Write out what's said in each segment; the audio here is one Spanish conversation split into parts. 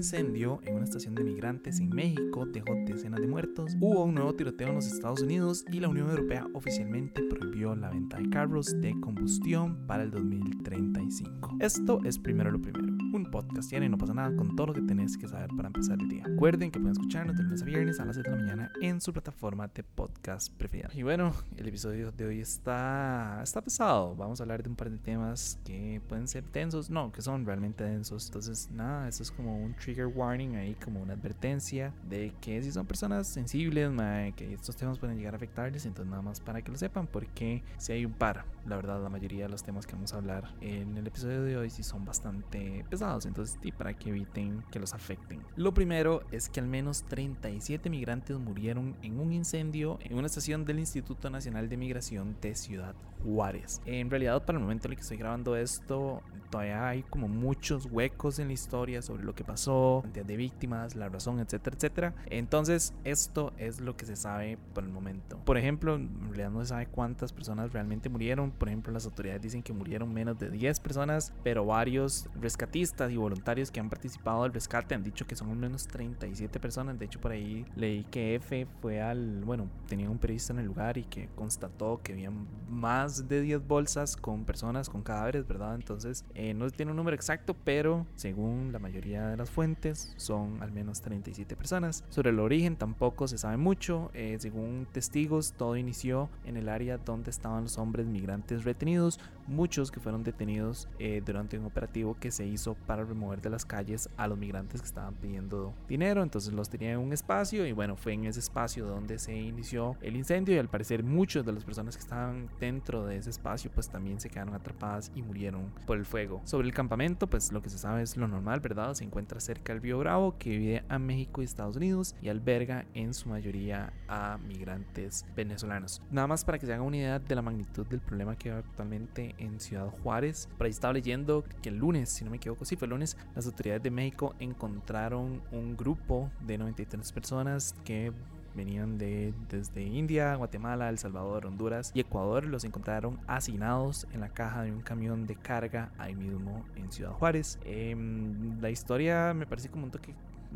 incendio en una estación de migrantes en México dejó decenas de muertos, hubo un nuevo tiroteo en los Estados Unidos y la Unión Europea oficialmente prohibió la venta de carros de combustión para el 2035. Esto es primero lo primero un podcast y no pasa nada con todo lo que tenés que saber para empezar el día. Recuerden que pueden escucharnos de lunes a viernes a las 7 de la mañana en su plataforma de podcast preferida. Y bueno, el episodio de hoy está, está pesado. Vamos a hablar de un par de temas que pueden ser tensos, no, que son realmente densos. Entonces, nada, esto es como un trigger warning ahí, como una advertencia de que si son personas sensibles, que estos temas pueden llegar a afectarles. Entonces, nada más para que lo sepan, porque si hay un par, la verdad, la mayoría de los temas que vamos a hablar en el episodio de hoy sí son bastante pesados entonces y para que eviten que los afecten. Lo primero es que al menos 37 migrantes murieron en un incendio en una estación del Instituto Nacional de Migración de Ciudad Juárez. En realidad, para el momento en el que estoy grabando esto, todavía hay como muchos huecos en la historia sobre lo que pasó, cantidad de víctimas, la razón, etcétera, etcétera. Entonces, esto es lo que se sabe por el momento. Por ejemplo, en realidad no se sabe cuántas personas realmente murieron. Por ejemplo, las autoridades dicen que murieron menos de 10 personas, pero varios rescatistas y voluntarios que han participado del rescate han dicho que son al menos 37 personas. De hecho, por ahí leí que F fue al, bueno, tenía un periodista en el lugar y que constató que había más de 10 bolsas con personas, con cadáveres, ¿verdad? Entonces, eh, no tiene un número exacto, pero según la mayoría de las fuentes, son al menos 37 personas. Sobre el origen tampoco se sabe mucho. Eh, según testigos, todo inició en el área donde estaban los hombres migrantes retenidos, muchos que fueron detenidos eh, durante un operativo que se hizo para remover de las calles a los migrantes que estaban pidiendo dinero. Entonces los tenían en un espacio y bueno, fue en ese espacio donde se inició el incendio y al parecer muchas de las personas que estaban dentro de ese espacio pues también se quedaron atrapadas y murieron por el fuego. Sobre el campamento, pues lo que se sabe es lo normal, ¿verdad? Se encuentra cerca del Río Bravo, que divide a México y Estados Unidos y alberga en su mayoría a migrantes venezolanos. Nada más para que se hagan una idea de la magnitud del problema que actualmente en Ciudad Juárez. Por ahí estaba leyendo que el lunes, si no me equivoco, sí fue el lunes, las autoridades de México encontraron un grupo de 93 personas que venían de desde India, Guatemala, El Salvador, Honduras y Ecuador. Los encontraron asignados en la caja de un camión de carga ahí mismo en Ciudad Juárez. Em, la historia me parece como un toque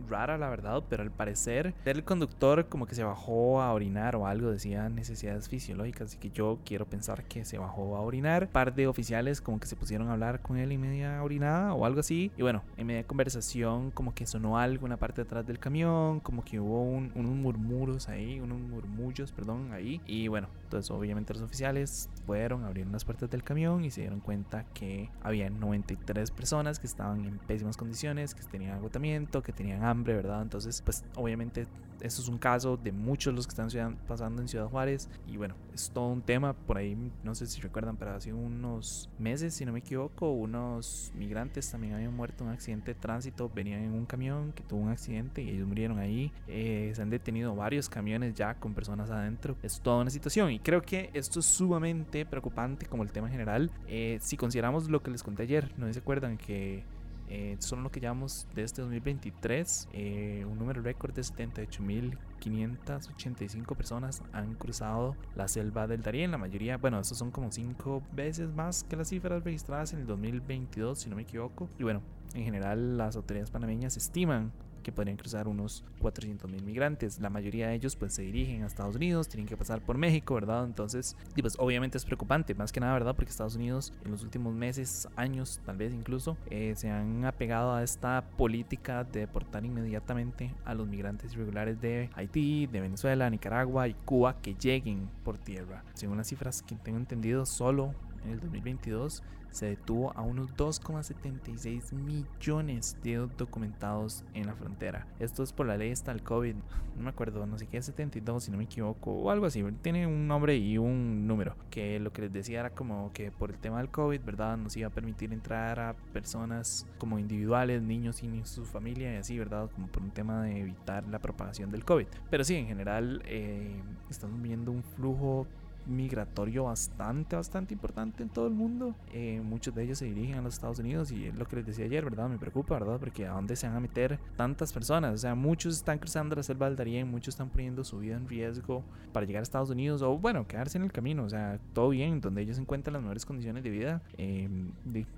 rara la verdad, pero al parecer el conductor como que se bajó a orinar o algo, decía necesidades fisiológicas, así que yo quiero pensar que se bajó a orinar. Un par de oficiales como que se pusieron a hablar con él en media orinada o algo así, y bueno, en media conversación como que sonó algo en la parte de atrás del camión, como que hubo unos murmuros ahí, unos murmullos, perdón, ahí, y bueno, entonces obviamente los oficiales fueron, abrieron las puertas del camión y se dieron cuenta que había 93 personas que estaban en pésimas condiciones, que tenían agotamiento, que tenían hambre, ¿verdad? Entonces, pues obviamente eso es un caso de muchos los que están pasando en Ciudad Juárez. Y bueno, es todo un tema. Por ahí, no sé si recuerdan, pero hace unos meses, si no me equivoco, unos migrantes también habían muerto en un accidente de tránsito, venían en un camión que tuvo un accidente y ellos murieron ahí, eh, se han detenido varios camiones ya con personas adentro, es toda una situación. Y creo que esto es sumamente preocupante como el tema general, eh, si consideramos lo que les conté ayer, no se acuerdan que eh, son lo que llamamos de este 2023, eh, un número récord de 78.585 personas han cruzado la selva del Darién. La mayoría, bueno, estos son como 5 veces más que las cifras registradas en el 2022, si no me equivoco. Y bueno, en general las autoridades panameñas estiman que podrían cruzar unos 400 mil migrantes. La mayoría de ellos pues se dirigen a Estados Unidos, tienen que pasar por México, ¿verdad? Entonces, pues obviamente es preocupante, más que nada, ¿verdad? Porque Estados Unidos en los últimos meses, años, tal vez incluso, eh, se han apegado a esta política de deportar inmediatamente a los migrantes irregulares de Haití, de Venezuela, Nicaragua y Cuba que lleguen por tierra. Según las cifras que tengo entendido, solo en el 2022 se detuvo a unos 2,76 millones de documentados en la frontera. Esto es por la ley hasta el COVID, no me acuerdo, no sé qué, 72 si no me equivoco, o algo así. Tiene un nombre y un número. Que lo que les decía era como que por el tema del COVID, ¿verdad? Nos iba a permitir entrar a personas como individuales, niños y su familia y así, ¿verdad? Como por un tema de evitar la propagación del COVID. Pero sí, en general, eh, estamos viendo un flujo migratorio bastante, bastante importante en todo el mundo. Eh, muchos de ellos se dirigen a los Estados Unidos y es lo que les decía ayer, ¿verdad? Me preocupa, ¿verdad? Porque a dónde se van a meter tantas personas. O sea, muchos están cruzando la selva del Darién, muchos están poniendo su vida en riesgo para llegar a Estados Unidos o, bueno, quedarse en el camino. O sea, todo bien, donde ellos encuentran las mejores condiciones de vida. Eh,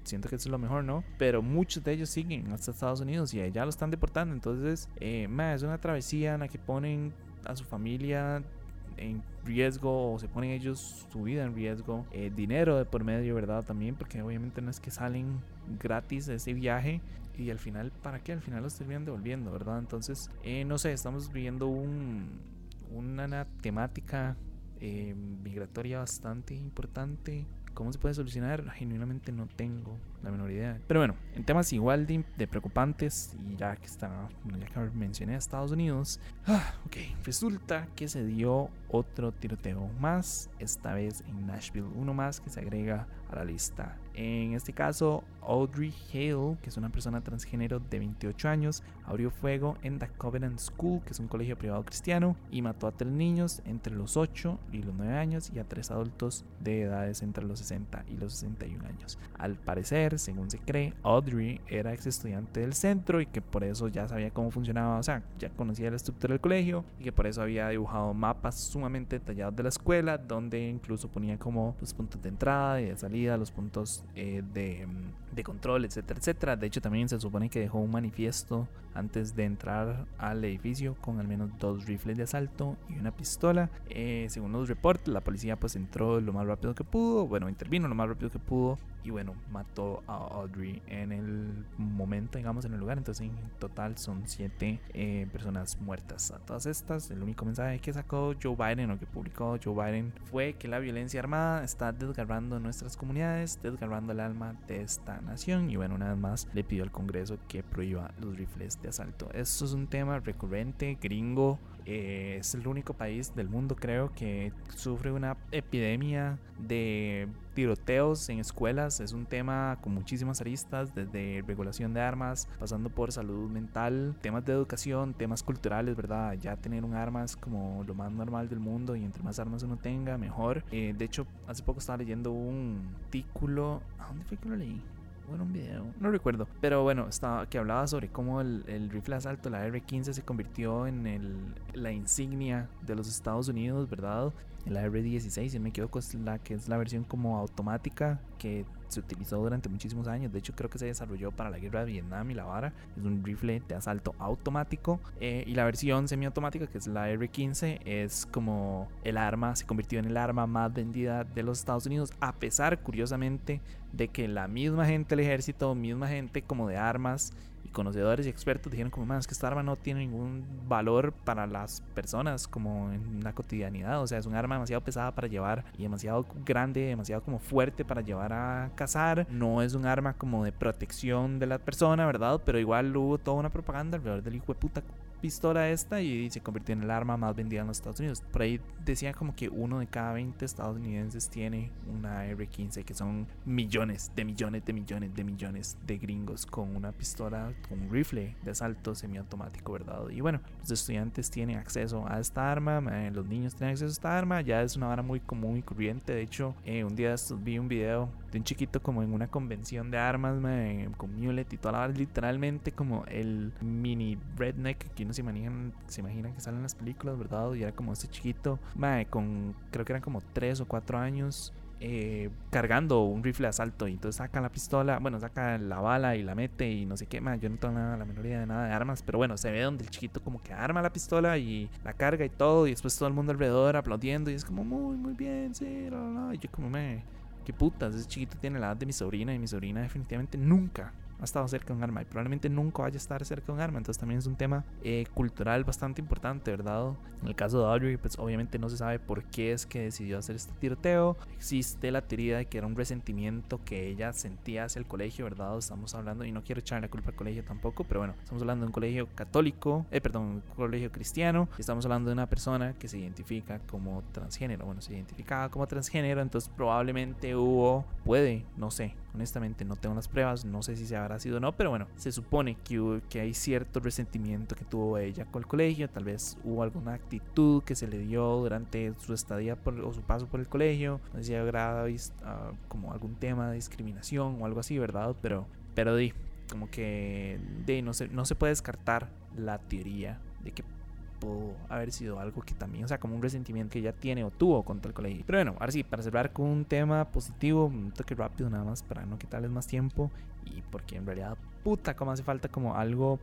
siento que eso es lo mejor, ¿no? Pero muchos de ellos siguen hasta Estados Unidos y allá lo están deportando. Entonces, eh, es una travesía en la que ponen a su familia en riesgo o se ponen ellos su vida en riesgo, eh, dinero de por medio, ¿verdad? También porque obviamente no es que salen gratis de ese viaje y al final, ¿para qué? Al final los terminan devolviendo, ¿verdad? Entonces, eh, no sé, estamos viviendo un, una temática eh, migratoria bastante importante. ¿Cómo se puede solucionar? Genuinamente no tengo la menor idea. Pero bueno, en temas igual de, preocupantes, y ya que está, ya que mencioné a Estados Unidos, ah, ok, resulta que se dio otro tiroteo más, esta vez en Nashville, uno más que se agrega a la lista. En este caso, Audrey Hale, que es una persona transgénero de 28 años, abrió fuego en The Covenant School, que es un colegio privado cristiano, y mató a tres niños entre los 8 y los 9 años y a tres adultos de edades entre los 60 y los 61 años. Al según se cree, Audrey era ex estudiante del centro y que por eso ya sabía cómo funcionaba, o sea, ya conocía la estructura del colegio y que por eso había dibujado mapas sumamente detallados de la escuela, donde incluso ponía como los puntos de entrada y de salida, los puntos eh, de, de control, etcétera, etcétera. De hecho, también se supone que dejó un manifiesto antes de entrar al edificio con al menos dos rifles de asalto y una pistola. Eh, según los reportes, la policía pues entró lo más rápido que pudo, bueno, intervino lo más rápido que pudo y bueno, mató a Audrey en el momento, digamos, en el lugar. Entonces, en total son siete eh, personas muertas. A todas estas, el único mensaje que sacó Joe Biden o que publicó Joe Biden fue que la violencia armada está desgarrando nuestras comunidades, desgarrando el alma de esta nación. Y bueno, una vez más le pidió al Congreso que prohíba los rifles de asalto. Esto es un tema recurrente, gringo. Eh, es el único país del mundo, creo, que sufre una epidemia de tiroteos en escuelas. Es un tema con muchísimas aristas, desde regulación de armas, pasando por salud mental, temas de educación, temas culturales, ¿verdad? Ya tener un arma es como lo más normal del mundo y entre más armas uno tenga, mejor. Eh, de hecho, hace poco estaba leyendo un artículo. ¿A dónde fue que lo leí? Bueno, un video, no recuerdo. Pero bueno, estaba, que hablaba sobre cómo el, el rifle de asalto, la R-15, se convirtió en el, la insignia de los Estados Unidos, ¿verdad? La R-16, si me equivoco, es la que es la versión como automática que se utilizó durante muchísimos años. De hecho, creo que se desarrolló para la guerra de Vietnam y la vara. Es un rifle de asalto automático. Eh, y la versión semiautomática, que es la R-15, es como el arma, se convirtió en el arma más vendida de los Estados Unidos. A pesar, curiosamente, de que la misma gente del ejército, misma gente como de armas conocedores y expertos dijeron como más que esta arma no tiene ningún valor para las personas como en la cotidianidad, o sea, es un arma demasiado pesada para llevar y demasiado grande, demasiado como fuerte para llevar a cazar, no es un arma como de protección de la persona, ¿verdad? Pero igual hubo toda una propaganda alrededor del hijo de puta pistola esta y se convirtió en el arma más vendida en los Estados Unidos. Por ahí decía como que uno de cada 20 estadounidenses tiene una R-15, que son millones de millones de millones de millones de gringos con una pistola, un rifle de asalto semiautomático, ¿verdad? Y bueno, los estudiantes tienen acceso a esta arma, los niños tienen acceso a esta arma, ya es una arma muy común y corriente. De hecho, eh, un día vi un video de un chiquito como en una convención de armas, con mulet y toda la literalmente como el mini redneck que uno se imaginan, se imaginan que salen en las películas, ¿verdad? Y era como este chiquito, con creo que eran como 3 o 4 años. Eh, cargando un rifle de asalto y entonces saca la pistola, bueno, saca la bala y la mete y no sé qué, yo no tengo nada, la menor de nada de armas, pero bueno, se ve donde el chiquito como que arma la pistola y la carga y todo y después todo el mundo alrededor aplaudiendo y es como muy, muy bien, sí, y yo como me, qué putas, ese chiquito tiene la edad de mi sobrina y mi sobrina definitivamente nunca ha estado cerca de un arma y probablemente nunca vaya a estar cerca de un arma. Entonces también es un tema eh, cultural bastante importante, ¿verdad? En el caso de Audrey, pues obviamente no se sabe por qué es que decidió hacer este tiroteo. Existe la teoría de que era un resentimiento que ella sentía hacia el colegio, ¿verdad? Estamos hablando, y no quiero echar la culpa al colegio tampoco, pero bueno, estamos hablando de un colegio católico, eh, perdón, un colegio cristiano. Estamos hablando de una persona que se identifica como transgénero. Bueno, se identificaba como transgénero, entonces probablemente hubo, puede, no sé, honestamente no tengo las pruebas, no sé si se habrá sido o no, pero bueno, se supone que, que hay cierto resentimiento que tuvo ella con el colegio, tal vez hubo alguna actitud que se le dio durante su estadía por, o su paso por el colegio, no sé si habrá uh, como algún tema de discriminación o algo así, ¿verdad? Pero, pero di, como que de, no, se, no se puede descartar la teoría de que haber sido algo que también, o sea, como un resentimiento que ya tiene o tuvo contra el colegio. Pero bueno, ahora sí, para cerrar con un tema positivo, un toque rápido nada más para no quitarles más tiempo y porque en realidad, puta, como hace falta como algo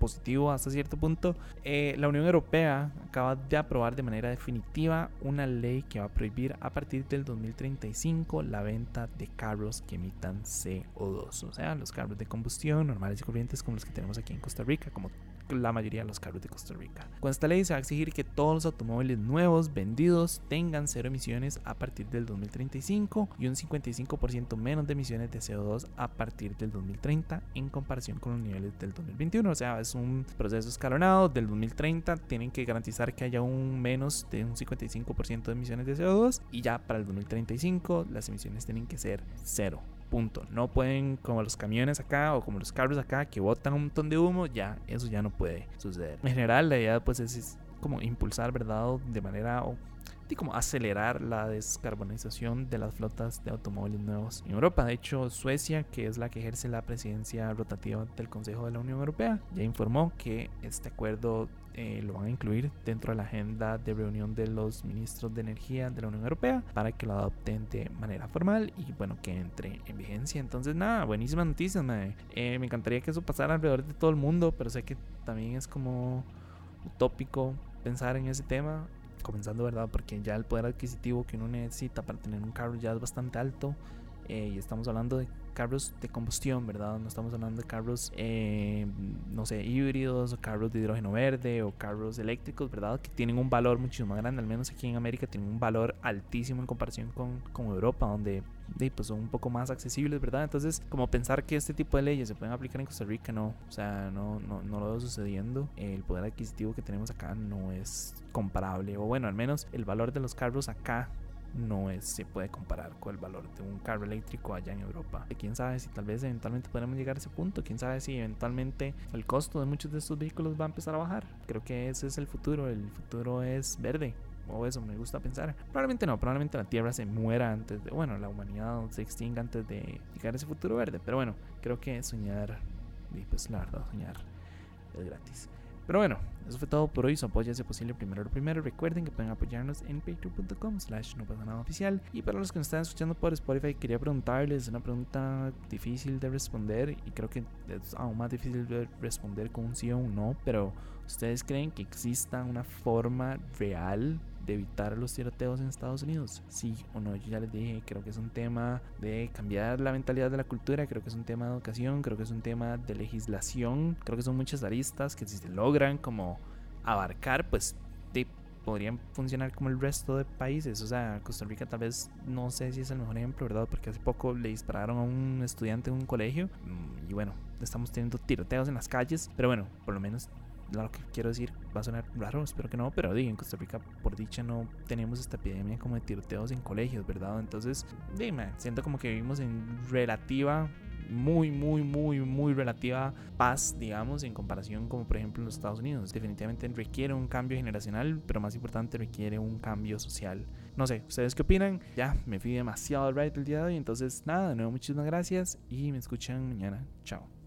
positivo hasta cierto punto, eh, la Unión Europea acaba de aprobar de manera definitiva una ley que va a prohibir a partir del 2035 la venta de carros que emitan CO2, o sea, los carros de combustión normales y corrientes como los que tenemos aquí en Costa Rica, como la mayoría de los carros de Costa Rica. Con esta ley se va a exigir que todos los automóviles nuevos vendidos tengan cero emisiones a partir del 2035 y un 55% menos de emisiones de CO2 a partir del 2030 en comparación con los niveles del 2021. O sea, es un proceso escalonado. Del 2030 tienen que garantizar que haya un menos de un 55% de emisiones de CO2 y ya para el 2035 las emisiones tienen que ser cero. Punto. No pueden, como los camiones acá o como los carros acá, que botan un montón de humo, ya, eso ya no puede suceder. En general, la idea pues es, como impulsar, ¿verdad? De manera o como acelerar la descarbonización de las flotas de automóviles nuevos en Europa. De hecho, Suecia, que es la que ejerce la presidencia rotativa del Consejo de la Unión Europea, ya informó que este acuerdo eh, lo van a incluir dentro de la agenda de reunión de los ministros de energía de la Unión Europea para que lo adopten de manera formal y bueno, que entre en vigencia. Entonces, nada, buenísimas noticias, eh, me encantaría que eso pasara alrededor de todo el mundo, pero sé que también es como utópico pensar en ese tema comenzando, ¿verdad? Porque ya el poder adquisitivo que uno necesita para tener un carro ya es bastante alto. Eh, y estamos hablando de carros de combustión, ¿verdad? No estamos hablando de carros, eh, no sé, híbridos, o carros de hidrógeno verde, o carros eléctricos, ¿verdad? Que tienen un valor muchísimo más grande, al menos aquí en América tienen un valor altísimo en comparación con, con Europa, donde pues son un poco más accesibles, ¿verdad? Entonces, como pensar que este tipo de leyes se pueden aplicar en Costa Rica, no, o sea, no, no, no lo veo sucediendo. El poder adquisitivo que tenemos acá no es comparable, o bueno, al menos el valor de los carros acá no es, se puede comparar con el valor de un carro eléctrico allá en Europa. Quién sabe si tal vez eventualmente podremos llegar a ese punto, quién sabe si eventualmente el costo de muchos de estos vehículos va a empezar a bajar. Creo que ese es el futuro, el futuro es verde. O eso me gusta pensar. Probablemente no, probablemente la Tierra se muera antes de, bueno, la humanidad se extinga antes de llegar a ese futuro verde. Pero bueno, creo que soñar, y pues la soñar es gratis. Pero bueno, eso fue todo por hoy. Su apoyo hace posible primero lo primero. Recuerden que pueden apoyarnos en patreon.com slash no pasa nada oficial. Y para los que nos están escuchando por Spotify, quería preguntarles una pregunta difícil de responder. Y creo que es aún más difícil de responder con un sí o un no. Pero ¿ustedes creen que exista una forma real de evitar los tiroteos en Estados Unidos? Sí o no, yo ya les dije, creo que es un tema de cambiar la mentalidad de la cultura, creo que es un tema de educación, creo que es un tema de legislación, creo que son muchas aristas que si se logran como abarcar, pues podrían funcionar como el resto de países. O sea, Costa Rica tal vez no sé si es el mejor ejemplo, ¿verdad? Porque hace poco le dispararon a un estudiante en un colegio mm, y bueno, estamos teniendo tiroteos en las calles, pero bueno, por lo menos lo que quiero decir va a sonar raro, espero que no, pero digo, en Costa Rica por dicha no tenemos esta epidemia como de tiroteos en colegios, ¿verdad? Entonces, dime, siento como que vivimos en relativa muy, muy, muy, muy relativa paz, digamos, en comparación como por ejemplo en los Estados Unidos. Definitivamente requiere un cambio generacional, pero más importante requiere un cambio social. No sé, ¿ustedes qué opinan? Ya, me fui demasiado right el día de hoy, entonces nada, de nuevo muchísimas gracias y me escuchan mañana. Chao.